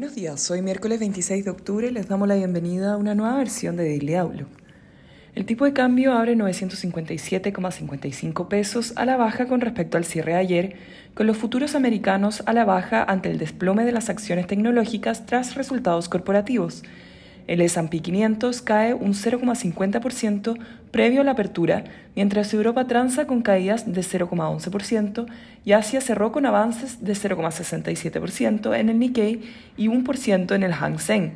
Buenos días, hoy miércoles 26 de octubre les damos la bienvenida a una nueva versión de Daily Outlook. El tipo de cambio abre 957,55 pesos a la baja con respecto al cierre de ayer, con los futuros americanos a la baja ante el desplome de las acciones tecnológicas tras resultados corporativos. El S&P 500 cae un 0,50% previo a la apertura, mientras Europa transa con caídas de 0,11% y Asia cerró con avances de 0,67% en el Nikkei y 1% en el Hang Seng.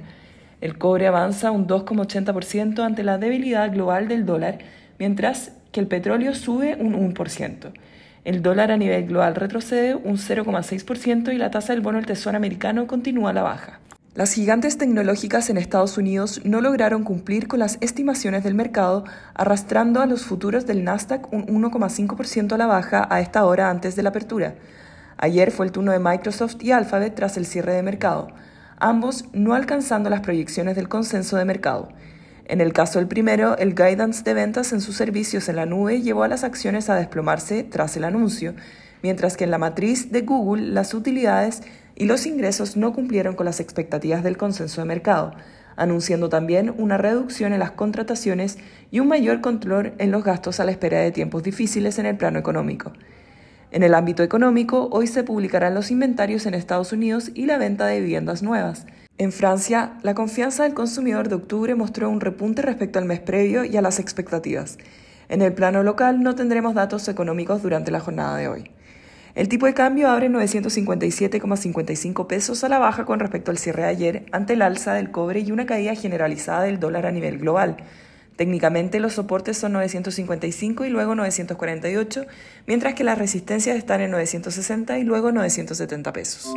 El cobre avanza un 2,80% ante la debilidad global del dólar, mientras que el petróleo sube un 1%. El dólar a nivel global retrocede un 0,6% y la tasa del bono del Tesoro americano continúa a la baja. Las gigantes tecnológicas en Estados Unidos no lograron cumplir con las estimaciones del mercado, arrastrando a los futuros del Nasdaq un 1,5% a la baja a esta hora antes de la apertura. Ayer fue el turno de Microsoft y Alphabet tras el cierre de mercado, ambos no alcanzando las proyecciones del consenso de mercado. En el caso del primero, el guidance de ventas en sus servicios en la nube llevó a las acciones a desplomarse tras el anuncio, mientras que en la matriz de Google las utilidades y los ingresos no cumplieron con las expectativas del consenso de mercado, anunciando también una reducción en las contrataciones y un mayor control en los gastos a la espera de tiempos difíciles en el plano económico. En el ámbito económico, hoy se publicarán los inventarios en Estados Unidos y la venta de viviendas nuevas. En Francia, la confianza del consumidor de octubre mostró un repunte respecto al mes previo y a las expectativas. En el plano local no tendremos datos económicos durante la jornada de hoy. El tipo de cambio abre 957,55 pesos a la baja con respecto al cierre de ayer ante el alza del cobre y una caída generalizada del dólar a nivel global. Técnicamente los soportes son 955 y luego 948, mientras que las resistencias están en 960 y luego 970 pesos.